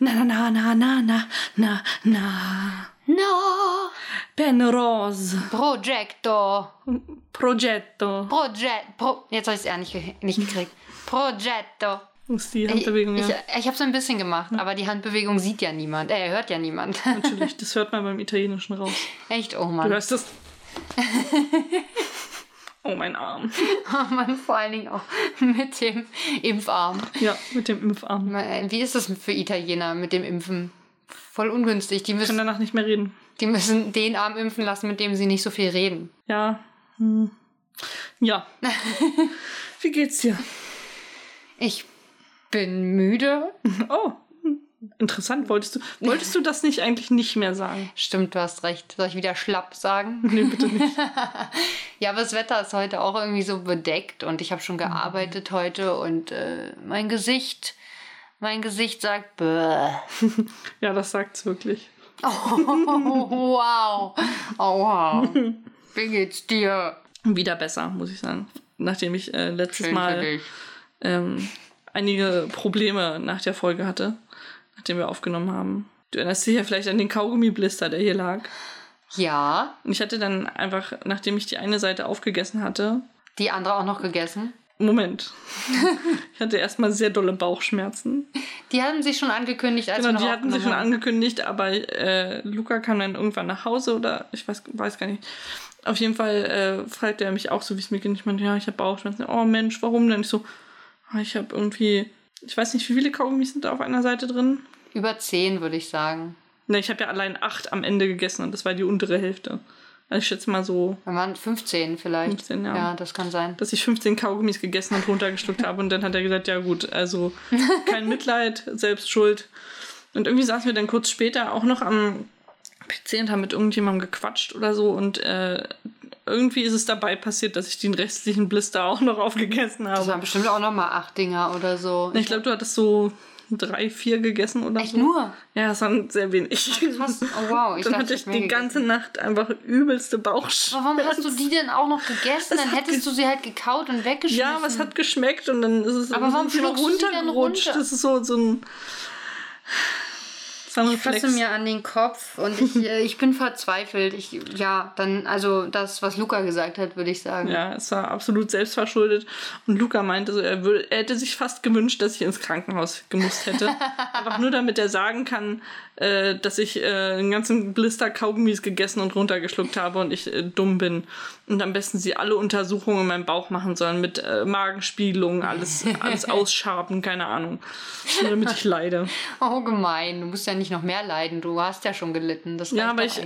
Na, na, na, na, na, na, na, na. No! Penrose. Projecto. Progetto. Proget. Pro Jetzt habe ich es eher nicht, nicht gekriegt. Progetto. Ist die Ich, Handbewegung, ich, ja. ich habe es ein bisschen gemacht, aber die Handbewegung sieht ja niemand. Äh, hört ja niemand. Natürlich, das hört man beim Italienischen raus. Echt, oh Du Mann. hörst das. Oh, mein Arm. Oh vor allen Dingen auch mit dem Impfarm. Ja, mit dem Impfarm. Wie ist das für Italiener mit dem Impfen? Voll ungünstig. Die müssen, danach nicht mehr reden. die müssen den Arm impfen lassen, mit dem sie nicht so viel reden. Ja. Hm. Ja. Wie geht's dir? Ich bin müde. Oh, interessant. Wolltest du, wolltest du das nicht eigentlich nicht mehr sagen? Stimmt, du hast recht. Soll ich wieder schlapp sagen? Nee, bitte nicht. Ja, aber das Wetter ist heute auch irgendwie so bedeckt und ich habe schon gearbeitet heute und äh, mein Gesicht, mein Gesicht sagt Bäh. Ja, das sagt's wirklich. Oh, wow. Oh, wow. Wie geht's dir? Wieder besser, muss ich sagen. Nachdem ich äh, letztes Schön Mal ähm, einige Probleme nach der Folge hatte, nachdem wir aufgenommen haben. Du erinnerst dich ja vielleicht an den Kaugummi-Blister, der hier lag. Ja, Und ich hatte dann einfach, nachdem ich die eine Seite aufgegessen hatte, die andere auch noch gegessen. Moment. ich hatte erstmal sehr dolle Bauchschmerzen. Die haben sich schon angekündigt, als Genau, die hatten sich schon angekündigt, aber äh, Luca kam dann irgendwann nach Hause oder ich weiß, weiß gar nicht. Auf jeden Fall äh, fragte er mich auch so, wie es mir geht. Ich meinte, ja, ich habe Bauchschmerzen. Oh Mensch, warum denn? Ich so, ah, ich habe irgendwie, ich weiß nicht, wie viele Kaugummis sind da auf einer Seite drin? Über zehn, würde ich sagen. Ne, ich habe ja allein acht am Ende gegessen und das war die untere Hälfte. Also ich schätze mal so, Wir waren 15 vielleicht. 15, ja. Ja, das kann sein. dass ich 15 Kaugummis gegessen und runtergeschluckt habe. Und dann hat er gesagt, ja gut, also kein Mitleid, selbst schuld. Und irgendwie saßen wir dann kurz später auch noch am PC und haben mit irgendjemandem gequatscht oder so. Und äh, irgendwie ist es dabei passiert, dass ich den restlichen Blister auch noch aufgegessen Das habe. waren bestimmt auch noch mal acht Dinger oder so. Ich glaube, du hattest so drei, vier gegessen oder Echt so. nur? Ja, das waren sehr wenig. Krass. Oh wow. Ich dann hatte ich die gegessen. ganze Nacht einfach übelste Bauchschmerzen. Aber warum hast du die denn auch noch gegessen? Es Dann hättest du sie halt gekaut und weggeschmissen. Ja, aber es hat geschmeckt und dann ist es Aber warum noch runtergerutscht. runter? Das ist so, so ein. Ich fasse mir an den Kopf und ich, äh, ich bin verzweifelt. Ich, ja, dann, also das, was Luca gesagt hat, würde ich sagen. Ja, es war absolut selbstverschuldet. Und Luca meinte, so, er, würde, er hätte sich fast gewünscht, dass ich ins Krankenhaus gemusst hätte. Einfach nur damit er sagen kann, äh, dass ich äh, einen ganzen Blister Kaugummis gegessen und runtergeschluckt habe und ich äh, dumm bin. Und am besten sie alle Untersuchungen in meinem Bauch machen sollen mit äh, Magenspiegelung, alles, alles ausschaben, keine Ahnung. Nur damit ich leide. Oh, gemein. Du musst ja nicht noch mehr leiden. Du hast ja schon gelitten. Das Ja, aber ich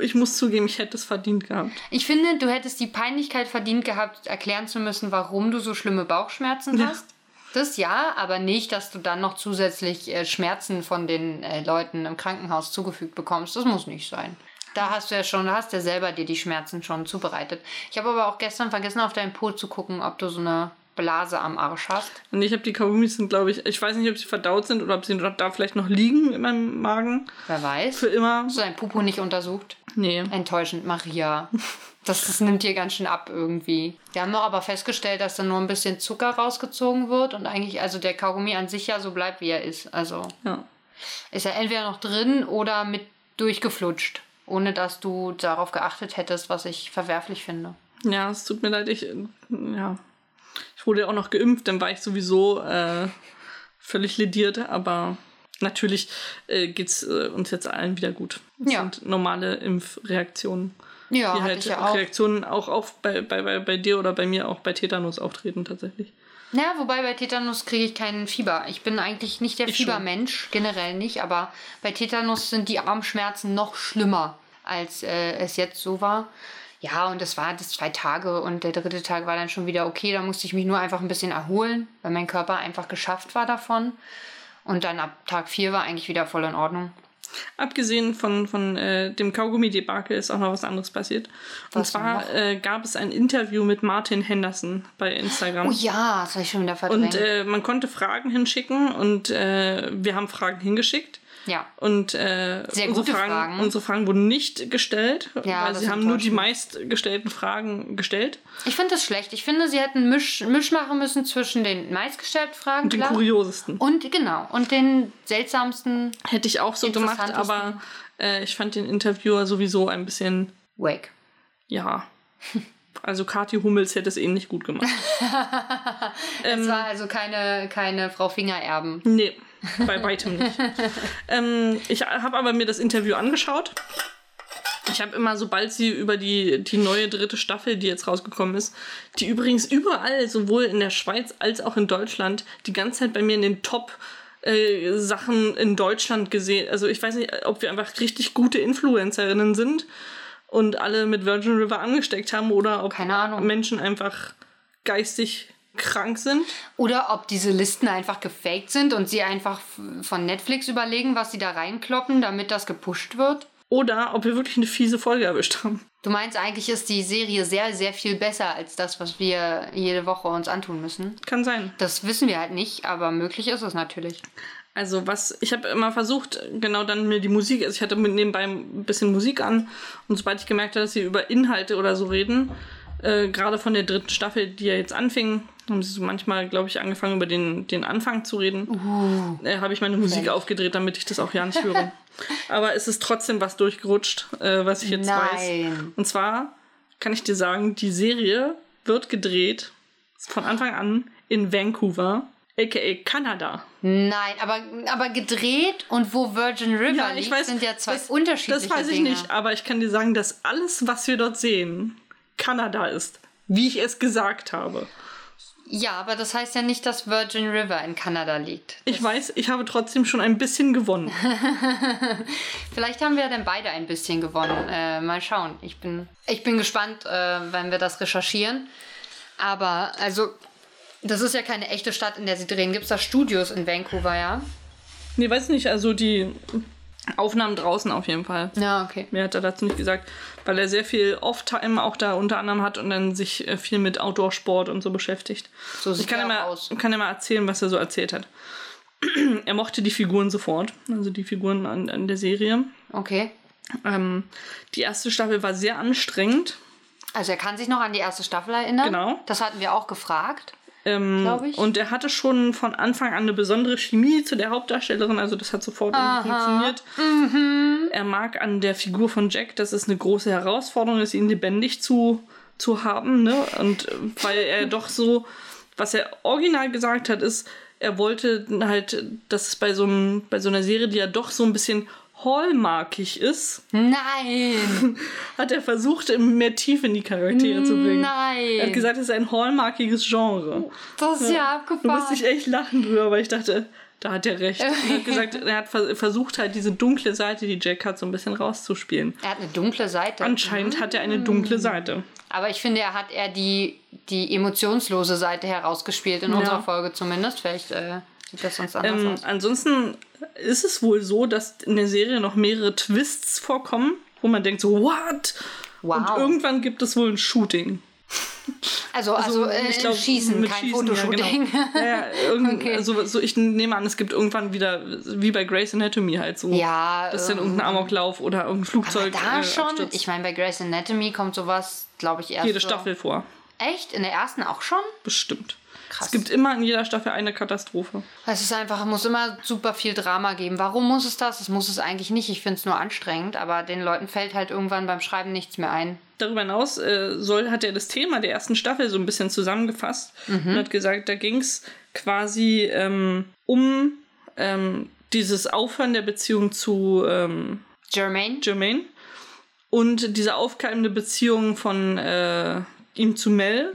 ich muss zugeben, ich hätte es verdient gehabt. Ich finde, du hättest die Peinlichkeit verdient gehabt, erklären zu müssen, warum du so schlimme Bauchschmerzen Ja. hast. Das ja, aber nicht, dass du dann noch zusätzlich äh, Schmerzen von den äh, Leuten im Krankenhaus zugefügt bekommst. Das muss nicht sein. Da hast du ja schon, da hast du ja selber dir die Schmerzen schon zubereitet. Ich habe aber auch gestern vergessen, auf deinen Po zu gucken, ob du so eine Blase am Arsch hast. Und ich habe die Kaugummis sind, glaube ich, ich weiß nicht, ob sie verdaut sind oder ob sie da vielleicht noch liegen in meinem Magen. Wer weiß. Für immer. Hast du dein Pupo nicht untersucht? Nee. Enttäuschend, Maria. Das, das nimmt dir ganz schön ab irgendwie. Wir haben doch aber festgestellt, dass da nur ein bisschen Zucker rausgezogen wird und eigentlich, also der Kaugummi an sich ja so bleibt, wie er ist. Also Ja. ist er entweder noch drin oder mit durchgeflutscht, ohne dass du darauf geachtet hättest, was ich verwerflich finde. Ja, es tut mir leid, ich, ja. Ich wurde ja auch noch geimpft, dann war ich sowieso äh, völlig lediert, aber natürlich äh, geht's äh, uns jetzt allen wieder gut. Das Ja. sind normale Impfreaktionen. Ja, die halt ich ja auch. Reaktionen auch auf bei, bei, bei, bei dir oder bei mir auch bei Tetanus auftreten tatsächlich. Ja, wobei bei Tetanus kriege ich keinen Fieber. Ich bin eigentlich nicht der Ich schon. Fiebermensch, generell nicht, aber bei Tetanus sind die Armschmerzen noch schlimmer, als äh, es jetzt so war. Ja, und es war das zwei Tage und der dritte Tag war dann schon wieder okay. Da musste ich mich nur einfach ein bisschen erholen, weil mein Körper einfach geschafft war davon. Und dann ab Tag vier war eigentlich wieder voll in Ordnung. Abgesehen von, von äh, dem Kaugummi-Debakel ist auch noch was anderes passiert. Und Was zwar äh, gab es ein Interview mit Martin Henderson bei Instagram. Oh ja, das habe ich schon wieder verdrängt. Und äh, man konnte Fragen hinschicken und äh, wir haben Fragen hingeschickt. Ja. Und äh, Sehr unsere, Fragen, Fragen. unsere Fragen wurden nicht gestellt, Ja, weil das sie haben nur die meistgestellten Fragen gestellt. Ich finde das schlecht. Ich finde, sie hätten Misch, Misch machen müssen zwischen den meistgestellten Fragen Den klar, kuriosesten. und genau und den seltsamsten Hätte ich auch so gemacht, aber äh, ich fand den Interviewer sowieso ein bisschen, Wake. ja. Also Kathi Hummels hätte es ähnlich gut gemacht. Es war also keine, keine Frau Fingererben. Nee, bei weitem nicht. ähm, ich habe aber mir das Interview angeschaut. Ich habe immer, sobald sie über die, die neue dritte Staffel, die jetzt rausgekommen ist, die übrigens überall, sowohl in der Schweiz als auch in Deutschland, die ganze Zeit bei mir in den Top äh, Sachen in Deutschland gesehen. Also ich weiß nicht, ob wir einfach richtig gute Influencerinnen sind und alle mit Virgin River angesteckt haben oder ob. Menschen einfach geistig krank sind. Oder ob diese Listen einfach gefaked sind und sie einfach von Netflix überlegen, was sie da reinkloppen, damit das gepusht wird. Oder ob wir wirklich eine fiese Folge erwischt haben. Du meinst, eigentlich ist die Serie sehr, sehr viel besser als das, was wir jede Woche uns antun müssen. Kann sein. Das wissen wir halt nicht, aber möglich ist es natürlich. Also was, ich habe immer versucht, genau dann mir die Musik, also ich hatte mit nebenbei ein bisschen Musik an und sobald ich gemerkt habe, dass sie über Inhalte oder so reden, äh, gerade von der dritten Staffel, die ja jetzt anfing, haben sie so manchmal, glaube ich, angefangen über den, den Anfang zu reden, äh, habe ich meine Musik aufgedreht, damit ich das auch ja nicht höre. Aber es ist trotzdem was durchgerutscht, äh, was ich jetzt weiß. Nein. Und zwar kann ich dir sagen, die Serie wird gedreht von Anfang an in Vancouver, aka Kanada. Nein, aber, aber gedreht und wo Virgin River liegt, sind ja zwei das, unterschiedliche Das weiß ich Dinge. nicht, aber ich kann dir sagen, dass alles, was wir dort sehen, Kanada ist. Wie ich es gesagt habe. Ja, aber das heißt ja nicht, dass Virgin River in Kanada liegt. Ich weiß, ich habe trotzdem schon ein bisschen gewonnen. Vielleicht haben wir dann beide ein bisschen gewonnen. Äh, mal schauen. Ich bin, ich bin gespannt, äh, wenn wir das recherchieren. Aber, also, das ist ja keine echte Stadt, in der sie drehen. Gibt es da Studios in Vancouver, ja? Nee, weiß nicht, also die Aufnahmen draußen auf jeden Fall. Ja, okay. Mehr hat er dazu nicht gesagt, weil er sehr viel Off-Time auch da unter anderem hat und dann sich äh, viel mit Outdoor-Sport und so beschäftigt. So Ich sieht kann er mal, aus. kann ja mal erzählen, was er so erzählt hat. er mochte die Figuren sofort, also die Figuren an, an der Serie. Okay. Ähm, die erste Staffel war sehr anstrengend. Also er kann sich noch an die erste Staffel erinnern. Genau. Das hatten wir auch gefragt. Ähm. Und er hatte schon von Anfang an eine besondere Chemie zu der Hauptdarstellerin, also das hat sofort funktioniert. Mhm. Er mag an der Figur von Jack, dass es eine große Herausforderung ist, ihn lebendig zu, zu haben. Ne? Und äh, weil er doch so, was er original gesagt hat, ist, er wollte halt, dass es bei so, einem, bei so einer Serie, die ja doch so ein bisschen hallmarkig ist, Nein! hat er versucht, mehr Tiefe in die Charaktere zu bringen. Nein! Er hat gesagt, es ist ein hallmarkiges Genre. Das ist ja Da musste abgefahren. ich echt lachen drüber, weil ich dachte, da hat er recht. Er hat gesagt, er hat vers- versucht halt diese dunkle Seite, die Jack hat, so ein bisschen rauszuspielen. Er hat eine dunkle Seite. Anscheinend hat er eine dunkle Seite. Aber ich finde, er hat eher die, die emotionslose Seite herausgespielt, in unserer Folge zumindest. Vielleicht äh, sieht das sonst anders Ähm, aus. ansonsten ist es wohl so, dass in der Serie noch mehrere Twists vorkommen, wo man denkt so, what? Wow. Und irgendwann gibt es wohl ein Shooting. Also, also, äh, ich glaub, Schießen, mit kein Schießen, ja, Fotoshooting. genau. Ja, ja, Okay. also, so, ich nehme an, es gibt irgendwann wieder, wie bei Grey's Anatomy halt so. Ja, Das ist dann ähm, irgendein Amoklauf oder irgendein Aber Flugzeug. da äh, schon, Absturz. ich meine, bei Grey's Anatomy kommt sowas, glaube ich, erst Jede so. Staffel vor. Echt? In der ersten auch schon? Bestimmt. Krass. Es gibt immer in jeder Staffel eine Katastrophe. Es ist einfach, es muss immer super viel Drama geben. Warum muss es das? Es muss es eigentlich nicht. Ich finde es nur anstrengend, aber den Leuten fällt halt irgendwann beim Schreiben nichts mehr ein. Darüber hinaus äh, soll, hat er das Thema der ersten Staffel so ein bisschen zusammengefasst und hat gesagt, da ging es quasi ähm, um ähm, dieses Aufhören der Beziehung zu ähm, Jermaine? Jermaine und diese aufkeimende Beziehung von äh, ihm zu Mel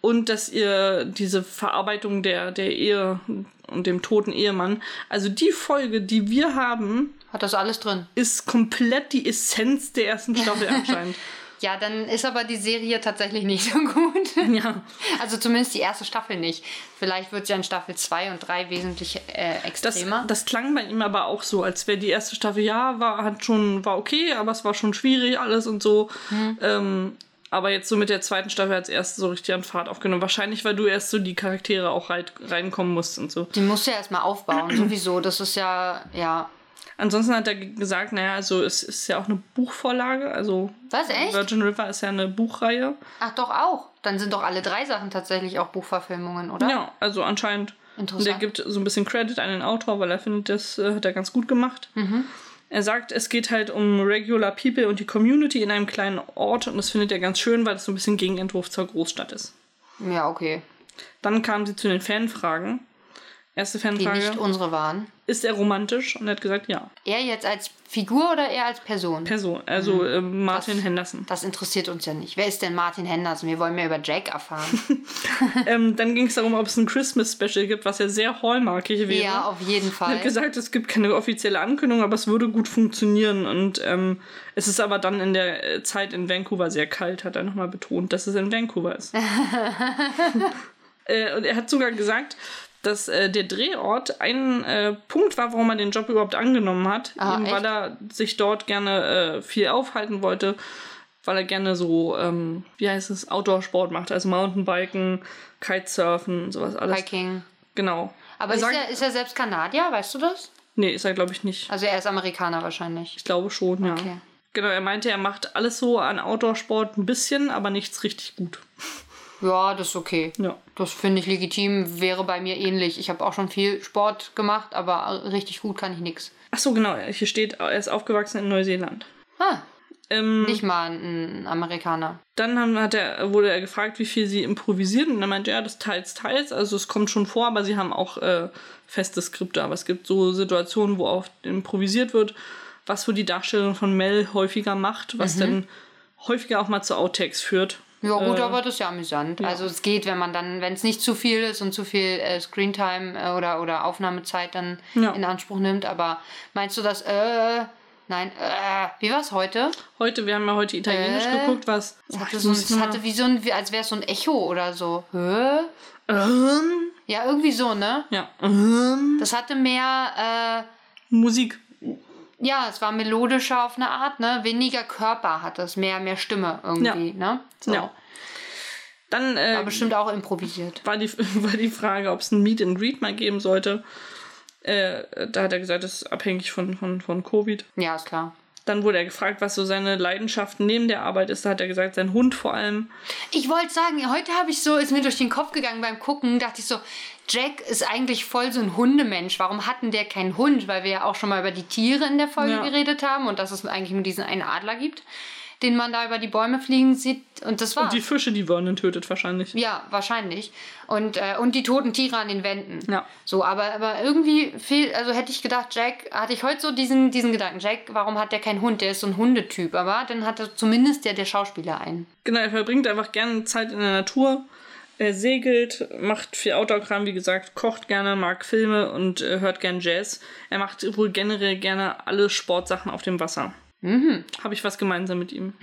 und dass ihr diese Verarbeitung der, der Ehe und dem toten Ehemann, also die Folge, die wir haben, Hat das alles drin? ist komplett die Essenz der ersten Staffel anscheinend. Ja, dann ist aber die Serie tatsächlich nicht so gut. ja. Also zumindest die erste Staffel nicht. Vielleicht wird sie in Staffel 2 und 3 wesentlich äh, Das, extremer. das klang bei ihm aber auch so, als wäre die erste Staffel, ja, war, hat schon, war okay, aber es war schon schwierig alles und so. Ähm, aber jetzt so mit der zweiten Staffel als erste so richtig an Fahrt aufgenommen. Wahrscheinlich, weil du erst so die Charaktere auch reit, reinkommen musst und so. die muss ja erstmal aufbauen, sowieso. Das ist ja, ja. Ansonsten hat er gesagt, naja, also es ist ja auch eine Buchvorlage. Also Was, echt? Virgin River ist ja eine Buchreihe. Ach, doch auch. Dann sind doch alle drei Sachen tatsächlich auch Buchverfilmungen, oder? Ja, also anscheinend. Interessant. Und er gibt so ein bisschen Credit an den Autor, weil er findet, das äh, hat er ganz gut gemacht. Mhm. Er sagt, es geht halt um Regular People und die Community in einem kleinen Ort und das findet er ganz schön, weil es so ein bisschen Gegenentwurf zur Großstadt ist. Ja, okay. Dann kamen sie zu den Fanfragen. Erste Die Fanfrage, nicht unsere waren. ist er romantisch? Und er hat gesagt, ja. Er jetzt als Figur oder er als Person? Person, also Mhm. äh, Martin Das- Henderson. Das interessiert uns ja nicht. Wer ist denn Martin Henderson? Wir wollen mehr über Jack erfahren. ähm, dann ging es darum, ob es ein Christmas-Special gibt, was ja sehr hallmarkig wäre. ja, auf jeden Er Fall. hat gesagt, es gibt keine offizielle Ankündigung, aber es würde gut funktionieren. Und ähm, es ist aber dann in der äh, Zeit in Vancouver sehr kalt, hat er nochmal betont, dass es in Vancouver ist. äh, und er hat sogar gesagt, dass äh, der Drehort ein äh, Punkt war, warum er den Job überhaupt angenommen hat. Ah, eben weil er sich dort gerne äh, viel aufhalten wollte, weil er gerne so, ähm, wie heißt es, Outdoor-Sport macht, also Mountainbiken, Kitesurfen sowas alles. Hiking. Genau. Aber Er ist sagt- er, ist er selbst Kanadier? Weißt du das? Nee, ist er, glaube ich, nicht. Also er ist Amerikaner wahrscheinlich. Ich glaube schon, ja. Okay. Genau, er meinte, er macht alles so an Outdoor-Sport ein bisschen, aber nichts richtig gut. Ja, das ist okay. Ja. Das finde ich legitim, wäre bei mir ähnlich. Ich habe auch schon viel Sport gemacht, aber richtig gut kann ich nichts. Ach so, genau, hier steht, er ist aufgewachsen in Neuseeland. Ah, Ähm, nicht mal ein Amerikaner. Dann haben, hat er, wurde er gefragt, wie viel sie improvisieren. Und er meinte, ja, das teils, teils. Also es kommt schon vor, aber sie haben auch äh, feste Skripte. Aber es gibt so Situationen, wo auch improvisiert wird, was wo die Darstellung von Mel häufiger macht, was dann häufiger auch mal zu Outtakes führt. Ja gut, Äh, aber das ist ja amüsant. Also es geht, wenn man dann, wenn es nicht zu viel ist und zu viel äh, Screentime äh, oder, oder Aufnahmezeit dann Ja. in Anspruch nimmt. Aber meinst du das, äh, nein, äh, wie war es heute? Heute, wir haben ja heute Italienisch Äh, geguckt, was. Es hatte, so, es hatte wie so ein, wie, als wäre es so ein Echo oder so. Hä? Ähm, Ja, irgendwie so, ne? ja. Ähm, Das hatte mehr, Musik. Ja, es war melodischer auf eine Art, ne? Weniger Körper hat es, mehr, mehr Stimme irgendwie, ne? So. Ja. Dann äh, Aber bestimmt auch improvisiert. war, die, war die Frage, ob es ein Meet and Greet mal geben sollte. Äh, da hat er gesagt, das ist abhängig von, von, von Covid. Ja, ist klar. Dann wurde er gefragt, was so seine Leidenschaft neben der Arbeit ist. Da hat er gesagt, sein Hund vor allem. Ich wollte sagen, heute habe ich so, ist mir durch den Kopf gegangen beim Gucken, dachte ich so, Jack ist eigentlich voll so ein Hundemensch. Warum hatten der keinen Hund? Weil wir ja auch schon mal über die Tiere in der Folge Ja. geredet haben und dass es eigentlich nur diesen einen Adler gibt, den man da über die Bäume fliegen sieht. Und das war's. Und die Fische, die Vernon tötet wahrscheinlich. ja, wahrscheinlich. Und, äh, und die toten Tiere an den Wänden. Ja. So, aber, aber irgendwie fehl, also hätte ich gedacht, Jack, hatte ich heute so diesen, diesen Gedanken, Jack, warum hat der keinen Hund? Der ist so ein Hundetyp. Aber dann hatte zumindest der, der Schauspieler einen. Genau, er verbringt einfach gerne Zeit in der Natur. Er segelt, macht viel Outdoor-Kram, wie gesagt, kocht gerne, mag Filme und äh, hört gern Jazz. Er macht wohl generell gerne alle Sportsachen auf dem Wasser. Mhm. Habe ich was gemeinsam mit ihm.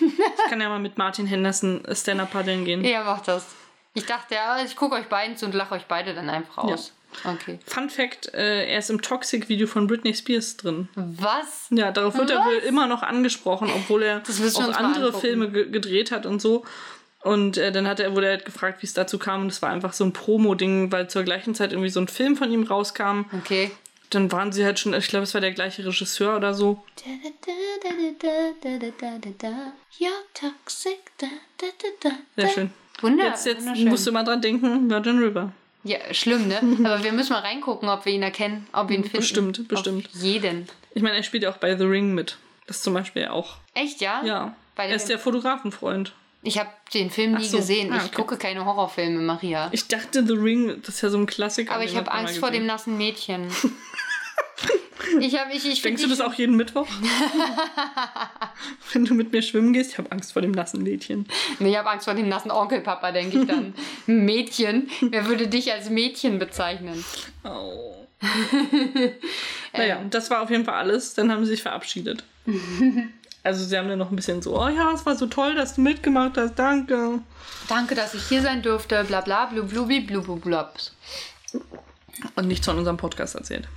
ich kann ja mal mit Martin Henderson Stand-Up paddeln gehen. Ja, macht das. Ich dachte, ja, ich gucke euch beiden zu und lache euch beide dann einfach aus. Okay. Fun Fact: äh, Er ist im Toxic-Video von Britney Spears drin. Was? Ja, darauf wird er Was? wohl immer noch angesprochen, obwohl er auch andere. Filme ge gedreht hat und so. Und äh, dann hat er, wurde er halt gefragt, wie es dazu kam. Und es war einfach so ein Promo-Ding, weil zur gleichen Zeit irgendwie so ein Film von ihm rauskam. Okay. Dann waren sie halt schon, ich glaube, es war der gleiche Regisseur oder so. Sehr schön. Wunder, Jetzt, jetzt wunderschön. musst du mal dran denken, Virgin River. Ja, schlimm, ne? Aber wir müssen mal reingucken, ob wir ihn erkennen, ob wir ihn finden. Bestimmt, bestimmt. Auf jeden. Ich meine, er spielt ja auch bei The Ring mit. Das zum Beispiel auch. Echt, ja? Ja. Bei er ist der Fotografenfreund. Ich habe den Film nie so. gesehen. Ah, Ich okay. gucke keine Horrorfilme, Maria. Ich dachte, The Ring, das ist ja so ein Klassiker. Aber ich habe Angst vor dem nassen Mädchen. ich habe ich, ich Denkst du das auch jeden Mittwoch? Wenn du mit mir schwimmen gehst, ich habe Angst vor dem nassen Mädchen. Nee, ich habe Angst vor dem nassen Onkelpapa, denke ich dann. Mädchen. Wer würde dich als Mädchen bezeichnen? Oh. naja, das war auf jeden Fall alles. Dann haben sie sich verabschiedet. Also sie haben dann noch ein bisschen so, oh ja, es war so toll, dass du mitgemacht hast, danke. Danke, dass ich hier sein durfte. Bla bla blu blubi blu blu blubs. Und nichts von unserem Podcast erzählt.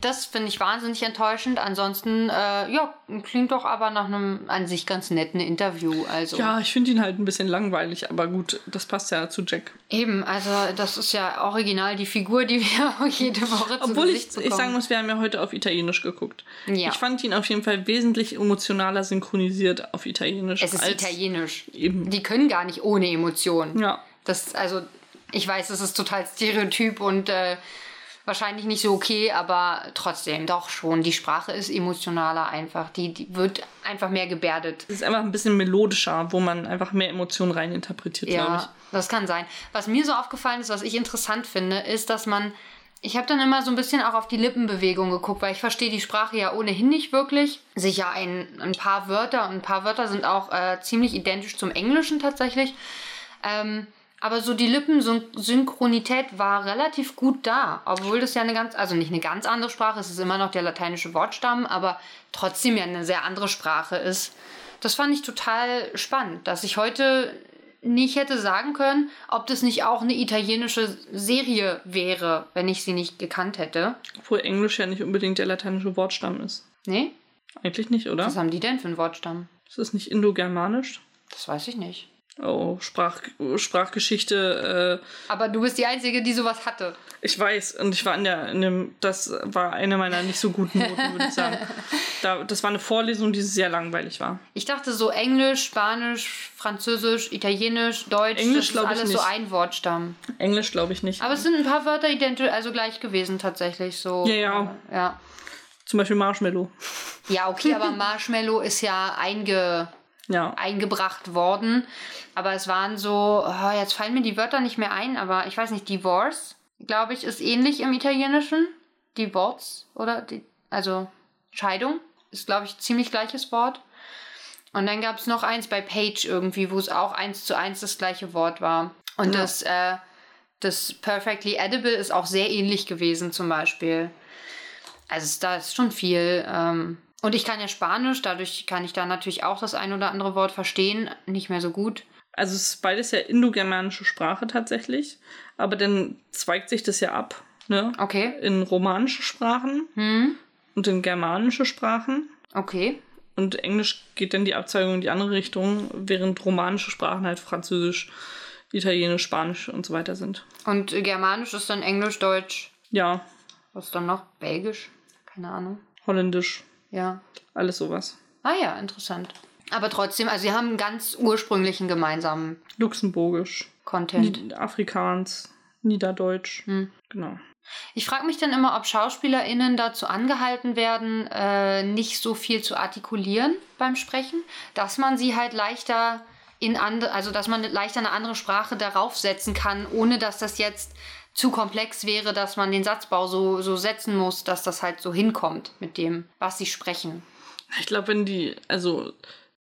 Das finde ich wahnsinnig enttäuschend. Ansonsten, äh, ja, klingt doch aber nach einem an sich ganz netten Interview. Also. Ja, ich finde ihn halt ein bisschen langweilig, aber gut, das passt ja zu Jack. Eben, also das ist ja original die Figur, die wir auch jede Woche zu Obwohl ich, Gesicht ich bekommen. sagen muss, wir haben ja heute auf Italienisch geguckt. Ja. Ich fand ihn auf jeden Fall wesentlich emotionaler synchronisiert auf Italienisch. es ist als italienisch. Eben. Die können gar nicht ohne Emotionen. Ja. Das, also, ich weiß, das ist total stereotyp und äh, wahrscheinlich nicht so okay, aber trotzdem doch schon. Die Sprache ist emotionaler einfach. Die, die wird einfach mehr gebärdet. Es ist einfach ein bisschen melodischer, wo man einfach mehr Emotionen reininterpretiert, glaube ich. Ja, das kann sein. Was mir so aufgefallen ist, was ich interessant finde, ist, dass man. Ich habe dann immer so ein bisschen auch auf die Lippenbewegung geguckt, weil ich verstehe die Sprache ja ohnehin nicht wirklich. Sicher ein, ein paar Wörter und ein paar Wörter sind auch äh, ziemlich identisch zum Englischen tatsächlich. Ähm, aber so die Lippensynchronität war relativ gut da, obwohl das ja eine ganz, also nicht eine ganz andere Sprache, es ist immer noch der lateinische Wortstamm, aber trotzdem ja eine sehr andere Sprache ist. Das fand ich total spannend, dass ich heute nicht hätte sagen können, ob das nicht auch eine italienische Serie wäre, wenn ich sie nicht gekannt hätte. Obwohl Englisch ja nicht unbedingt der lateinische Wortstamm ist. Nee? Eigentlich nicht, oder? Was haben die denn für einen Wortstamm? Ist das nicht indogermanisch? Das weiß ich nicht. Oh, Sprach, Sprachgeschichte. Äh, Aber du bist die Einzige, die sowas hatte. ich weiß, und ich war in der, in dem, das war eine meiner nicht so guten Noten, würde ich sagen. Da, das war eine Vorlesung, die sehr langweilig war. Ich dachte so Englisch, Spanisch, Französisch, Italienisch, Deutsch, Englisch das ist glaub ich alles so nicht. ein Wortstamm. Englisch glaube ich nicht. Aber es sind ein paar Wörter identisch, also gleich gewesen tatsächlich so. Ja, ja. äh, Ja, Zum Beispiel Marshmallow. ja okay, aber Marshmallow ist ja einge, Ja. eingebracht worden. Aber es waren so, oh, jetzt fallen mir die Wörter nicht mehr ein, aber ich weiß nicht, Divorce, glaube ich, ist ähnlich im Italienischen. Divorce, oder? Die, also Scheidung ist, glaube ich, ziemlich gleiches Wort. Und dann gab es noch eins bei Page irgendwie, wo es auch eins zu eins das gleiche Wort war. Und Ja. das, äh, das Perfectly Edible ist auch sehr ähnlich gewesen zum Beispiel. Also da ist schon viel. Ähm, und ich kann ja Spanisch, dadurch kann ich da natürlich auch das ein oder andere Wort verstehen. Nicht mehr so gut. Also es ist beides ja indogermanische Sprache tatsächlich. Aber dann zweigt sich das ja ab, ne? Okay. In romanische Sprachen Hm. und in germanische Sprachen. Okay. Und Englisch geht dann die Abzweigung in die andere Richtung, während romanische Sprachen halt Französisch, Italienisch, Spanisch und so weiter sind. Und Germanisch ist dann Englisch, Deutsch. Ja, Was ist dann noch? Belgisch? Keine Ahnung. Holländisch, Ja. alles sowas. Ah ja, interessant. Aber trotzdem, also sie haben einen ganz ursprünglichen gemeinsamen Luxemburgisch, Content. Ni Afrikaans, Niederdeutsch. Hm. Genau. Ich frage mich dann immer, ob SchauspielerInnen dazu angehalten werden, äh, nicht so viel zu artikulieren beim Sprechen, dass man sie halt leichter in andere, also dass man leichter eine andere Sprache darauf setzen kann, ohne dass das jetzt zu komplex wäre, dass man den Satzbau so, so setzen muss, dass das halt so hinkommt mit dem, was sie sprechen. Ich glaube, wenn die, also,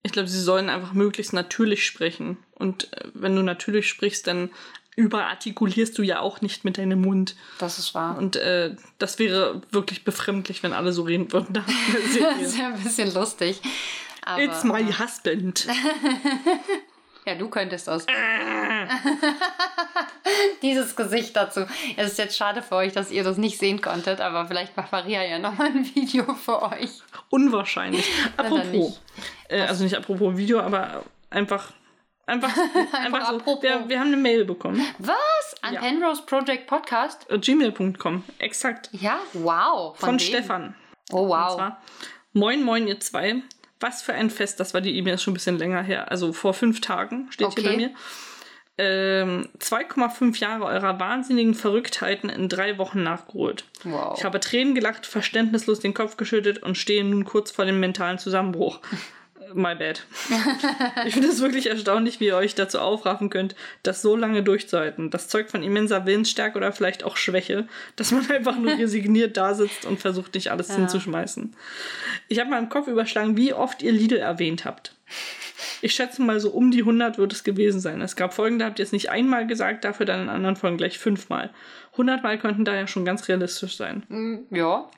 ich glaube, sie sollen einfach möglichst natürlich sprechen. Und äh, wenn du natürlich sprichst, dann überartikulierst du ja auch nicht mit deinem Mund. Das ist wahr. Und äh, das wäre wirklich befremdlich, wenn alle so reden würden. Das ja ein bisschen lustig. Aber, It's my husband. Ja, du könntest das. Dieses Gesicht dazu. Es ist jetzt schade für euch, dass ihr das nicht sehen konntet, aber vielleicht macht Maria ja nochmal ein Video für euch. Unwahrscheinlich. Apropos. nicht. Äh, also nicht apropos Video, aber einfach. Einfach, einfach, so. apropos. Wir, wir haben eine Mail bekommen. Was? An Ja. Penrose Project Podcast? Äh, Gmail.com. Exakt. Ja, wow. Von wem? Stefan. Oh, Und wow. zwar, moin, moin, ihr zwei. Was für ein Fest, das war die E-Mail schon ein bisschen länger her. Also vor fünf Tagen steht hier bei Okay. mir. Ähm, 2,5 Jahre eurer wahnsinnigen Verrücktheiten in drei Wochen nachgeholt. Wow. Ich habe Tränen gelacht, verständnislos den Kopf geschüttet und stehe nun kurz vor dem mentalen Zusammenbruch. My bad. ich finde es wirklich erstaunlich, wie ihr euch dazu aufraffen könnt, das so lange durchzuhalten. Das zeugt von immenser Willensstärke oder vielleicht auch Schwäche, dass man einfach nur resigniert da sitzt und versucht, nicht alles hinzuschmeißen. Ich habe mal im Kopf überschlagen, wie oft ihr Lidl erwähnt habt. Ich schätze mal, so um die 100 wird es gewesen sein. Es gab Folgen, da habt ihr es nicht einmal gesagt, dafür dann in anderen Folgen gleich fünfmal. 100 Mal könnten da ja schon ganz realistisch sein. Mm, Ja.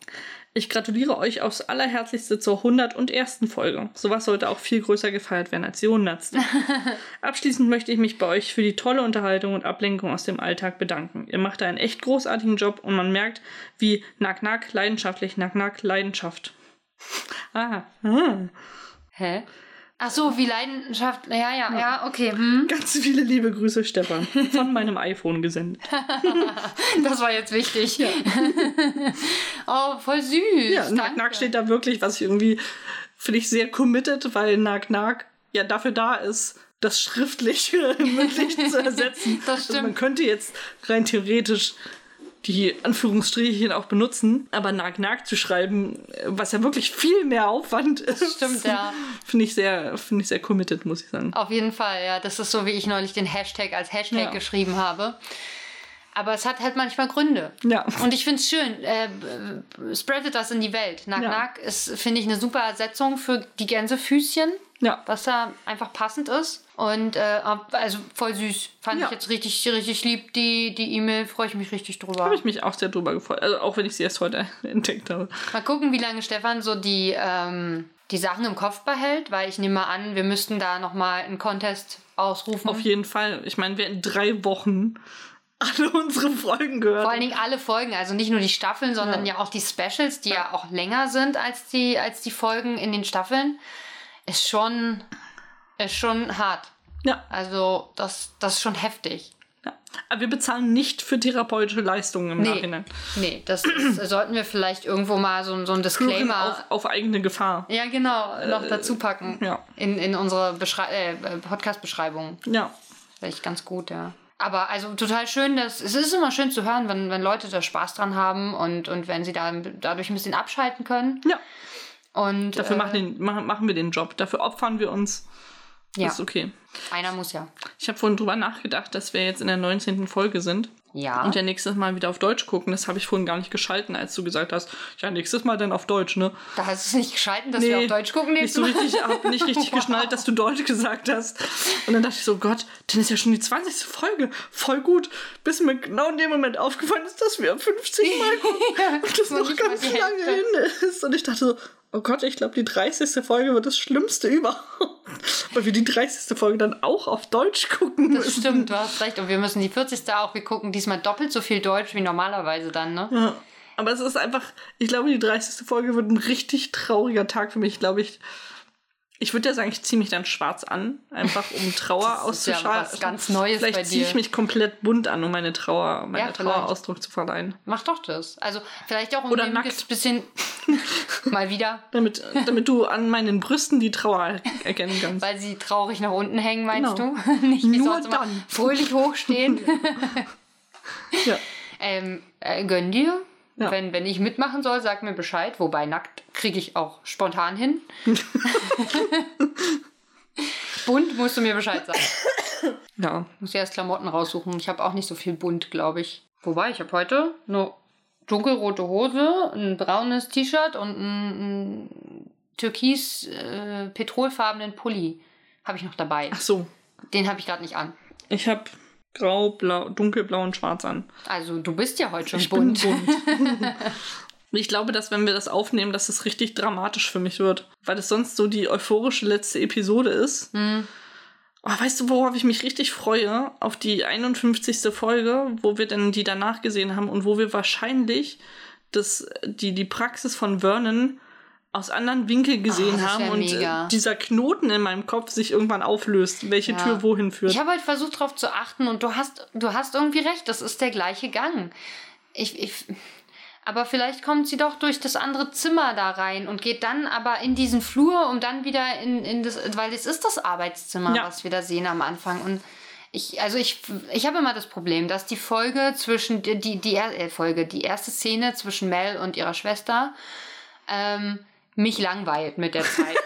Ich gratuliere euch aufs Allerherzlichste zur 101. Folge. Sowas sollte auch viel größer gefeiert werden als die 100. Abschließend möchte ich mich bei euch für die tolle Unterhaltung und Ablenkung aus dem Alltag bedanken. Ihr macht da einen echt großartigen Job und man merkt, wie Nack Nack leidenschaftlich Nack Nack Leidenschaft. Ah, ah. Hä? Ach so, wie Leidenschaft. Ja, ja, ja, okay. Hm. Ganz viele liebe Grüße, Stefan. Von meinem iPhone gesendet. Das war jetzt wichtig. oh, voll süß. Ja, Nack. Nack steht da wirklich, was ich irgendwie, finde ich sehr committed, weil Nack Nack ja dafür da ist, das schriftlich mündlich zu ersetzen. Das Also stimmt. man könnte jetzt rein theoretisch die Anführungsstrichchen auch benutzen, aber Nack Nack zu schreiben, was ja wirklich viel mehr Aufwand ist. stimmt, ja. Finde ich sehr, finde ich sehr committed, muss ich sagen. Auf jeden Fall, ja. Das ist so, wie ich neulich den Hashtag als Hashtag Ja. geschrieben habe. Aber es hat halt manchmal Gründe. Ja. Und ich finde es schön. Äh, spreadet das in die Welt. Nack Ja. Nack ist, finde ich, eine super Ersetzung für die Gänsefüßchen, Ja. was da einfach passend ist. Und äh, also voll süß. Fand Ja. ich jetzt richtig, richtig lieb. Die die E-Mail freue ich mich richtig drüber. Habe ich mich auch sehr drüber gefreut. Also auch wenn ich sie erst heute entdeckt habe. Mal gucken, wie lange Stefan so die, ähm, die Sachen im Kopf behält, weil ich nehme mal an, wir müssten da nochmal einen Contest ausrufen. Auf jeden Fall. Ich meine, wer in drei Wochen alle unsere Folgen gehört Vor allen Dingen alle Folgen, also nicht nur die Staffeln, sondern ja, auch die Specials, die ja. auch länger sind als die, als die Folgen in den Staffeln, ist schon, ist schon hart. Ja, Also das, das ist schon heftig. ja. Aber wir bezahlen nicht für therapeutische Leistungen im Nee, Nachhinein. nee das ist, sollten wir vielleicht irgendwo mal so, so ein Disclaimer auf, auf eigene Gefahr. ja, genau, noch dazu packen. ja. In, in unsere Beschrei äh, Podcast-Beschreibung. Ja. Vielleicht ganz gut, ja. Aber also total schön, dass es ist immer schön zu hören, wenn, wenn Leute da Spaß dran haben und, und wenn sie da dadurch ein bisschen abschalten können. Ja. Und Dafür äh, machen, den, machen, machen wir den Job. Dafür opfern wir uns. Das ja, ist okay. einer muss ja. Ich habe vorhin drüber nachgedacht, dass wir jetzt in der 19. Folge sind Ja. und ja nächstes Mal wieder auf Deutsch gucken. Das habe ich vorhin gar nicht geschalten, als du gesagt hast, ja, nächstes Mal dann auf Deutsch, ne? da hast du es nicht geschalten, dass wir auf Deutsch gucken Nicht so nächstes Mal. richtig, hab nicht richtig geschnallt, dass du Deutsch gesagt hast. Und dann dachte ich so, Gott, dann ist ja schon die 20. Folge. Voll gut. Bis mir genau in dem Moment aufgefallen ist, dass wir 50 Mal gucken. und das noch nicht ganz lange hin ist. Und ich dachte so, oh Gott, ich glaube, die 30. Folge wird das Schlimmste überhaupt. Weil wir die 30. Folge dann auch auf Deutsch gucken Das müssen. stimmt, du hast recht. Und wir müssen die 40. auch, wir gucken diesmal doppelt so viel Deutsch wie normalerweise dann, ne? Ja. Aber es ist einfach, ich glaube, die 30. Folge wird ein richtig trauriger Tag für mich, glaube ich. Ich würde ja sagen, ich ziehe mich dann schwarz an, einfach um Trauer ja auszuschalten. was ganz Neues Vielleicht bei ziehe ich mich komplett bunt an, um meine Trauer, meine Ja, Trauer vielleicht. Ausdruck zu verleihen. Mach doch das. Also vielleicht auch um Oder ein nackt. bisschen mal wieder, Damit, damit du an meinen Brüsten die Trauer er- erkennen kannst. weil sie traurig nach unten hängen, meinst Genau. du? Nicht wie Nur sonst dann. fröhlich hochstehen. Ja. ähm, äh, gönn dir. Ja. Wenn, wenn ich mitmachen soll, sag mir Bescheid. Wobei nackt kriege ich auch spontan hin. bunt musst du mir Bescheid sagen. ja. Muss erst Klamotten raussuchen. Ich habe auch nicht so viel bunt, glaube ich. Wobei, ich habe heute eine dunkelrote Hose, ein braunes T-Shirt und einen, einen türkis äh, petrolfarbenen Pulli habe ich noch dabei. Ach so. Den habe ich gerade nicht an. Ich habe grau, blau, dunkelblau und schwarz an. Also du bist ja heute schon Ich bunt. bin bunt. Ich glaube, dass wenn wir das aufnehmen, dass es richtig dramatisch für mich wird. Weil es sonst so die euphorische letzte Episode ist. Hm. Oh, weißt du, worauf ich mich richtig freue? Auf die 51. Folge, wo wir dann die danach gesehen haben und wo wir wahrscheinlich das, die, die Praxis von Vernon aus anderen Winkeln gesehen das haben und mega. äh, dieser Knoten in meinem Kopf sich irgendwann auflöst, welche Ja. Tür wohin führt. Ich habe halt versucht darauf zu achten und du hast, du hast irgendwie recht, das ist der gleiche Gang. Ich, ich, aber vielleicht kommt sie doch durch das andere Zimmer da rein und geht dann aber in diesen Flur, um dann wieder in, in das, weil es ist das Arbeitszimmer, Ja. was wir da sehen am Anfang. Und ich, also ich, ich habe immer das Problem, dass die Folge zwischen, die, die, die äh, Folge, die erste Szene zwischen Mel und ihrer Schwester, ähm, mich langweilt mit der Zeit.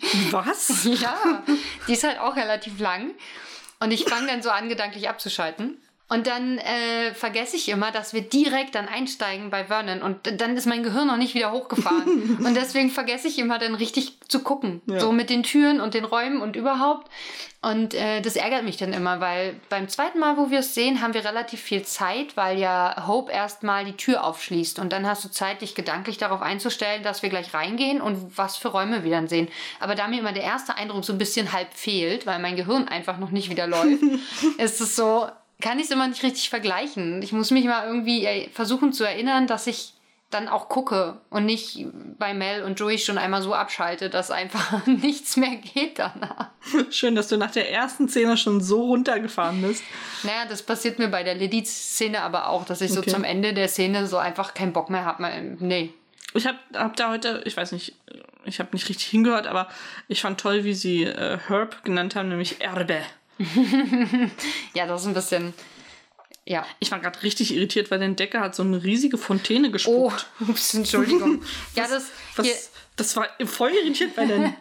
Was? Ja, die ist halt auch relativ lang. Und ich fange dann so an, gedanklich abzuschalten. Und dann äh, vergesse ich immer, dass wir direkt dann einsteigen bei Vernon. Und dann ist mein Gehirn noch nicht wieder hochgefahren. und deswegen vergesse ich immer dann richtig zu gucken. Ja. So mit den Türen und den Räumen und überhaupt. Und äh, das ärgert mich dann immer, weil beim zweiten Mal, wo wir es sehen, haben wir relativ viel Zeit, weil ja Hope erstmal die Tür aufschließt. Und dann hast du Zeit, dich gedanklich darauf einzustellen, dass wir gleich reingehen und was für Räume wir dann sehen. Aber da mir immer der erste Eindruck so ein bisschen halb fehlt, weil mein Gehirn einfach noch nicht wieder läuft, ist es so, kann ich es immer nicht richtig vergleichen. Ich muss mich mal irgendwie äh, versuchen zu erinnern, dass ich dann auch gucke und nicht bei Mel und Joey schon einmal so abschalte, dass einfach nichts mehr geht danach. Schön, dass du nach der ersten Szene schon so runtergefahren bist. Naja, das passiert mir bei der Lilith-Szene aber auch, dass ich so Okay. zum Ende der Szene so einfach keinen Bock mehr habe. Nee. Ich habe hab da heute, ich weiß nicht, ich habe nicht richtig hingehört, aber ich fand toll, wie sie äh, Herb genannt haben, nämlich Erbe. Ja, das ist ein bisschen. Ja. Ich war gerade richtig irritiert, weil der Entdecker hat so eine riesige Fontäne Oh, gespuckt. ups, Entschuldigung. ja, das. Was, Hier, das war voll irritiert, weil der,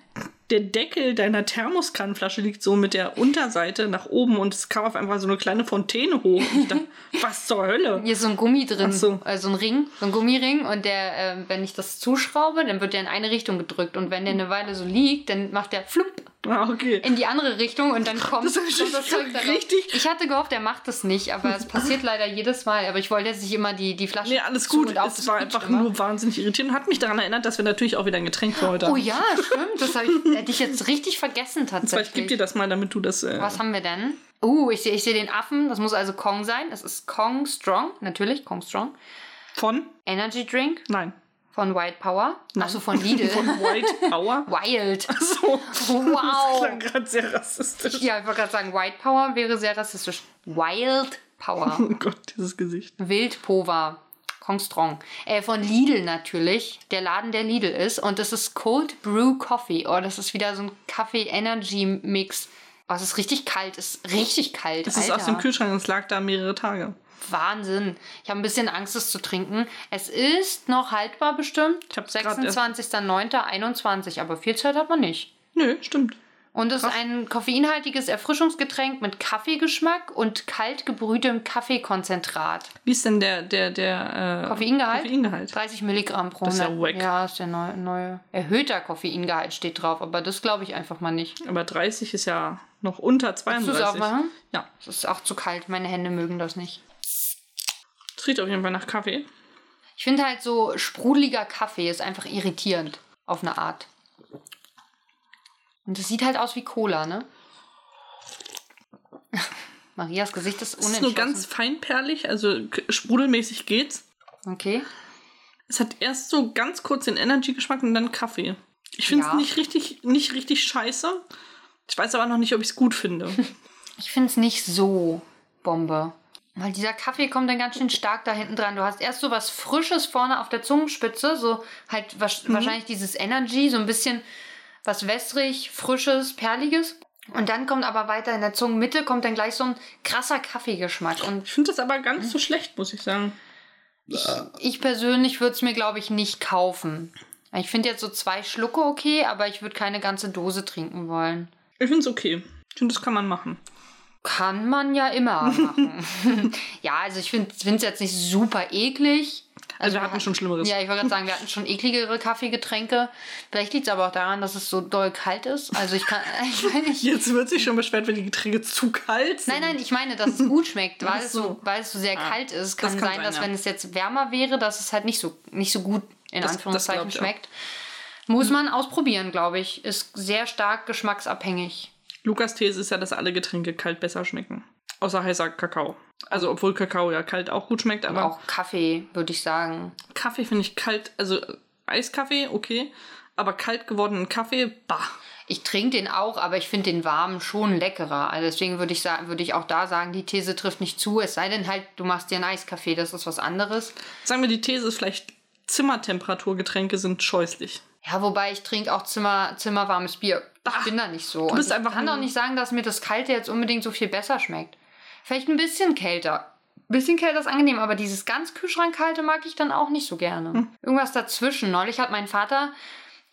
der Deckel deiner Thermoskannenflasche liegt so mit der Unterseite nach oben und es kam auf einmal so eine kleine Fontäne hoch. Und ich dachte, was zur Hölle? hier ist so ein Gummi drin, Ach so. also ein Ring, so ein Gummiring und der, äh, wenn ich das zuschraube, dann wird der in eine Richtung gedrückt und wenn der eine Weile so liegt, dann macht der flupp Ah, okay. in die andere Richtung und dann kommt, Das kommt das Zeug da richtig- Ich hatte gehofft, er macht das nicht, aber es passiert leider jedes Mal. Aber ich wollte jetzt nicht immer die, die Flasche Nee, alles gut. Es das war einfach immer. nur wahnsinnig irritierend und hat mich daran erinnert, dass wir natürlich auch wieder ein Getränk für heute Oh haben. ja, stimmt. Das ich, hätte ich jetzt richtig vergessen tatsächlich. gebe dir das mal, damit du das. Äh, Was haben wir denn? Uh, ich sehe ich seh den Affen. Das muss also Kong sein. Das ist Kong Strong. Natürlich, Kong Strong. von? Energy Drink Nein. Von White Power. Achso, von Lidl. Von White Power. Wild. So. Wow. Das klang gerade sehr rassistisch. Ja, ich wollte gerade sagen, White Power wäre sehr rassistisch. Wild Power. Oh Gott, dieses Gesicht. Wildpova. Kong Strong. Äh, von Lidl natürlich. Der Laden, der Lidl ist. Und das ist Cold Brew Coffee. Oh, das ist wieder so ein Kaffee-Energy-Mix. Oh, es ist richtig kalt. Es ist richtig kalt. Es ist aus dem Kühlschrank und es lag da mehrere Tage. Wahnsinn. Ich habe ein bisschen Angst, es zu trinken. Es ist noch haltbar bestimmt. Ich hab's grad erst- 26.09.21. Aber viel Zeit hat man nicht. Nö, stimmt. Und es ist ein koffeinhaltiges Erfrischungsgetränk mit Kaffeegeschmack und kalt gebrühtem Kaffeekonzentrat. Wie ist denn der, der, der äh, Koffeingehalt? Koffeingehalt? 30 Milligramm pro Das ist ja 100. wack. Ja, ist der neue, neue. Erhöhter Koffeingehalt steht drauf, aber das glaube ich einfach mal nicht. Aber 30 ist ja noch unter Willst du es 32. auch machen? Ja. Es ist auch zu kalt, meine Hände mögen das nicht. Es riecht auf jeden Fall nach Kaffee. Ich finde halt so sprudeliger Kaffee ist einfach irritierend auf eine Art. Und es sieht halt aus wie Cola, ne? Marias Gesicht ist Es ist nur ganz unentschlossen. feinperlig, also sprudelmäßig geht's. Okay. Es hat erst so ganz kurz den Energy-Geschmack und dann Kaffee. Ich finde es Ja. nicht, richtig, nicht richtig scheiße. Ich weiß aber noch nicht, ob ich es gut finde. Ich finde es nicht so Bombe. Weil dieser Kaffee kommt dann ganz schön stark da hinten dran. Du hast erst so was Frisches vorne auf der Zungenspitze, so halt wasch- wahrscheinlich dieses Energy, so ein bisschen was wässrig, frisches, perliges. Und dann kommt aber weiter in der Zungenmitte kommt dann gleich so ein krasser Kaffeegeschmack. Und Ich finde das aber ganz so schlecht, muss ich sagen. ich persönlich würde es mir, glaube ich, nicht kaufen. Ich finde jetzt so zwei Schlucke okay, aber ich würde keine ganze Dose trinken wollen. Ich finde es okay. Ich finde, das kann man machen. Kann man ja immer machen. ja, also ich finde es jetzt nicht super eklig. Also wir hatten schon Schlimmeres. Ja, ich wollte gerade sagen, wir hatten schon ekligere Kaffeegetränke. Vielleicht liegt es aber auch daran, dass es so doll kalt ist. Also ich kann, ich weiß nicht. Jetzt wird sich schon beschwert, wenn die Getränke zu kalt sind. Nein, nein, ich meine, dass es gut schmeckt, weil, Ach es so, so. weil es so sehr Ah, kalt ist. das Kann, kann sein, sein, dass ja. wenn es jetzt wärmer wäre, dass es halt nicht so, nicht so gut in Das- das Anführungszeichen ich auch. schmeckt. Muss man ausprobieren, glaube ich. Ist sehr stark geschmacksabhängig. Lukas These ist ja, dass alle Getränke kalt besser schmecken. Außer heißer Kakao. Also obwohl Kakao ja kalt auch gut schmeckt, aber Aber auch Kaffee, würde ich sagen. Kaffee finde ich kalt, also Eiskaffee, okay. Aber kalt gewordenen Kaffee, bah. Ich trinke den auch, aber ich finde den warmen schon leckerer. Also deswegen würde ich sagen, würde ich auch da sagen, die These trifft nicht zu. Es sei denn halt, du machst dir einen Eiskaffee, das ist was anderes. Sagen wir, die These ist vielleicht, Zimmertemperaturgetränke sind scheußlich. Ja, wobei ich trinke auch Zimmer, zimmerwarmes Bier. Ich bin da nicht so. bist Und einfach ich kann doch nicht sagen, dass mir das Kalte jetzt unbedingt so viel besser schmeckt. Vielleicht ein bisschen kälter. Ein bisschen kälter ist angenehm, aber dieses ganz Kühlschrankkalte mag ich dann auch nicht so gerne. Hm. Irgendwas dazwischen. Neulich hat mein Vater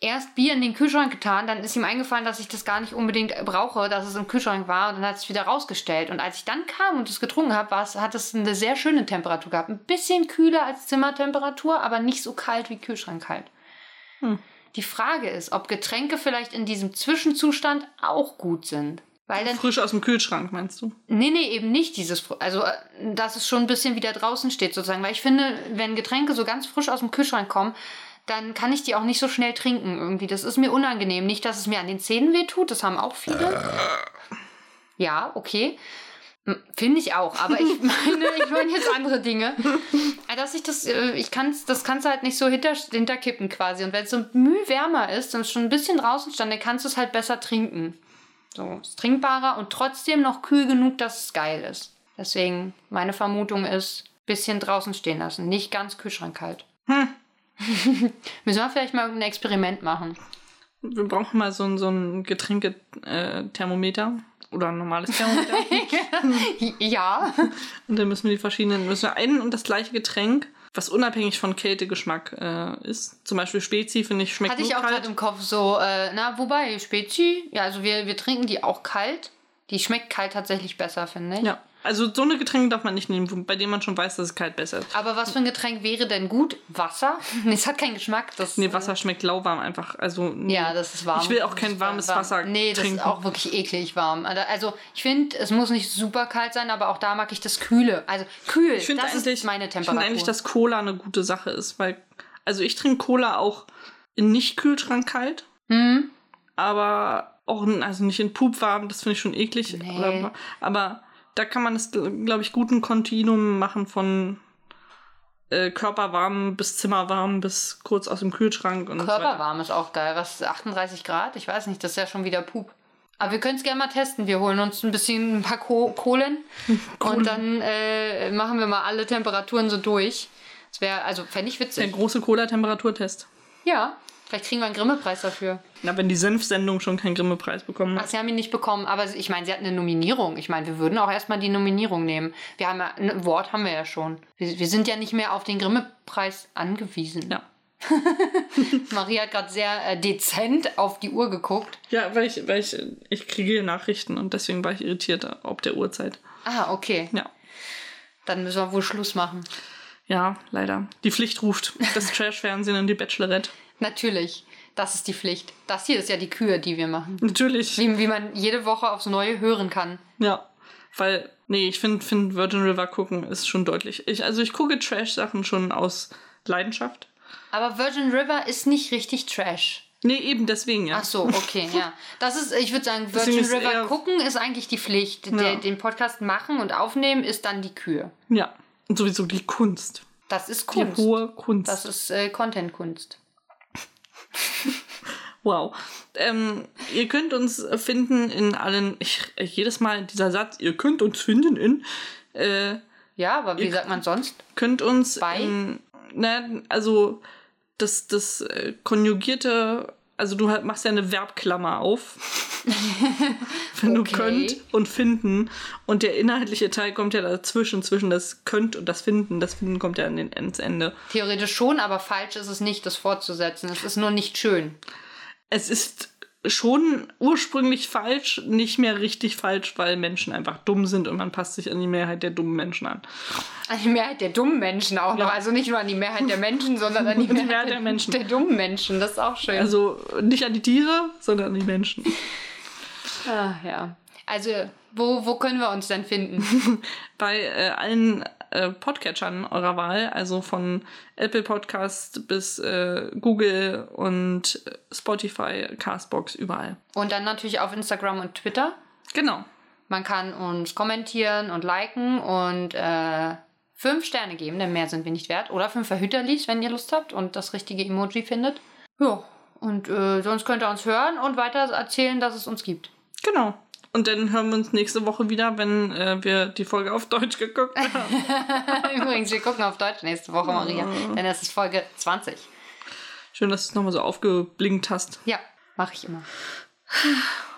erst Bier in den Kühlschrank getan, dann ist ihm eingefallen, dass ich das gar nicht unbedingt brauche, dass es im Kühlschrank war und dann hat es wieder rausgestellt. Und als ich dann kam und es getrunken habe, hat es eine sehr schöne Temperatur gehabt. Ein bisschen kühler als Zimmertemperatur, aber nicht so kalt wie Kühlschrank kalt. Hm. Die Frage ist, ob Getränke vielleicht in diesem Zwischenzustand auch gut sind. Weil dann, Frisch aus dem Kühlschrank, meinst du? Nee, nee, eben nicht dieses, also äh, dass es schon ein bisschen wieder draußen steht sozusagen. Weil ich finde, wenn Getränke so ganz frisch aus dem Kühlschrank kommen, dann kann ich die auch nicht so schnell trinken irgendwie. Das ist mir unangenehm. Nicht, dass es mir an den Zähnen wehtut, das haben auch viele. Ja, okay. Hm, finde ich auch, aber ich meine, ich meine jetzt andere Dinge. Dass ich das, äh, ich kann's, das kannst du halt nicht so hinter, hinterkippen quasi. Und wenn es so müh wärmer ist und es schon ein bisschen draußen stand, dann kannst du es halt besser trinken. So, ist trinkbarer und trotzdem noch kühl genug, dass es geil ist. Deswegen, meine Vermutung ist, bisschen draußen stehen lassen, nicht ganz kühlschrankkalt. Hm. Müssen wir vielleicht mal ein Experiment machen. Wir brauchen mal so ein, so ein Getränkethermometer oder ein normales Thermometer. ja. Und dann müssen wir die verschiedenen, müssen wir ein und das gleiche Getränk was unabhängig von Kältegeschmack äh, ist. Zum Beispiel Spezi, finde ich, schmeckt Hatte ich auch gerade im Kopf so, äh, na, wobei, Spezi, ja, also wir, wir trinken die auch kalt. Die schmeckt kalt tatsächlich besser, finde ich. Ja. Also so eine Getränke darf man nicht nehmen, bei dem man schon weiß, dass es kalt besser ist. Aber was für ein Getränk wäre denn gut? Wasser? es hat keinen Geschmack. Das, nee, Wasser schmeckt lauwarm einfach. Also, nee. Ja, das ist warm. Ich will auch kein warmes warm. Wasser Nee, das trinken. ist auch wirklich eklig warm. Also, also ich finde, es muss nicht super kalt sein, aber auch da mag ich das Kühle. Also kühl, ich das ist meine Temperatur. Ich finde eigentlich, dass Cola eine gute Sache ist, weil, also ich trinke Cola auch in Nicht-Kühlschrank kalt. Mhm. Aber auch, also nicht in Pup warm, das finde ich schon eklig. Nee. Oder, aber da kann man es, glaube ich, guten Kontinuum machen von äh, körperwarm bis zimmerwarm bis kurz aus dem Kühlschrank. Und körperwarm ist auch geil. Was, 38 Grad? Ich weiß nicht, das ist ja schon wieder Pup. Aber wir können es gerne mal testen. Wir holen uns ein bisschen ein paar Ko Kohlen und dann äh, machen wir mal alle Temperaturen so durch. Das wäre, also fände ich witzig. Der große Cola-Temperaturtest. Ja, Vielleicht kriegen wir einen Grimme-Preis dafür. Na, wenn die Senf-Sendung schon keinen Grimme-Preis bekommen hat. Ach, sie haben ihn nicht bekommen, aber ich meine, sie hatten eine Nominierung. Ich meine, wir würden auch erstmal die Nominierung nehmen. Wir haben ja, ein Wort haben wir ja schon. Wir, wir sind ja nicht mehr auf den Grimme-Preis angewiesen. Ja. Maria hat gerade sehr äh, dezent auf die Uhr geguckt. Ja, weil ich, weil ich, ich kriege Nachrichten und deswegen war ich irritiert ob der Uhrzeit. Ah, okay. Ja. Dann müssen wir wohl Schluss machen. Ja, leider. Die Pflicht ruft. Das Trash-Fernsehen und die Bachelorette. Natürlich. Das ist die Pflicht. Das hier ist ja die Kür, die wir machen. Natürlich. Wie, wie man jede Woche aufs Neue hören kann. Ja. Weil, nee, ich finde find Virgin River gucken ist schon deutlich. Ich, also ich gucke Trash-Sachen schon aus Leidenschaft. Aber Virgin River ist nicht richtig Trash. Nee, eben deswegen, ja. Ach so, okay, ja. Das ist, ich würde sagen, Virgin River gucken ist eigentlich die Pflicht. Ja. Den Podcast machen und aufnehmen ist dann die Kür. Ja. Und sowieso die Kunst. Das ist Kunst. Die hohe Kunst. Das ist äh, Content-Kunst. Wow. Ähm, ihr könnt uns finden in allen, ich, jedes Mal dieser Satz, ihr könnt uns finden in. Äh, ja, aber wie sagt man sonst? Könnt uns bei. In, ne, also das, das äh, konjugierte, also du machst ja eine Verbklammer auf, wenn okay. du könnt und finden. Und der inhaltliche Teil kommt ja dazwischen, zwischen das könnt und das finden. Das finden kommt ja an den, ans Ende. Theoretisch schon, aber falsch ist es nicht, das fortzusetzen. Es ist nur nicht schön es ist schon ursprünglich falsch, nicht mehr richtig falsch, weil Menschen einfach dumm sind und man passt sich an die Mehrheit der dummen Menschen an. An die Mehrheit der dummen Menschen auch noch. Also nicht nur an die Mehrheit der Menschen, sondern an die, die Mehrheit, Mehrheit der, Menschen. Der dummen Menschen. Das ist auch schön. Also nicht an die Tiere, sondern an die Menschen. Ah, ja. Also, wo, wo können wir uns denn finden? Bei äh, allen äh, Podcatchern eurer Wahl, also von Apple Podcast bis äh, Google und Spotify, Castbox, überall. Und dann natürlich auf Instagram und Twitter. Genau. Man kann uns kommentieren und liken und äh, fünf Sterne geben, denn mehr sind wir nicht wert. Oder fünf Verhüterlis, wenn ihr Lust habt und das richtige Emoji findet. Ja, und äh, sonst könnt ihr uns hören und weiter erzählen, dass es uns gibt. Genau. Und dann hören wir uns nächste Woche wieder, wenn äh, wir die Folge auf Deutsch geguckt haben. Übrigens, wir gucken auf Deutsch nächste Woche, Maria. Denn das ist Folge 20. Schön, dass du es nochmal so aufgeblinkt hast. Ja, mache ich immer.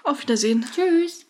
Auf Wiedersehen. Tschüss.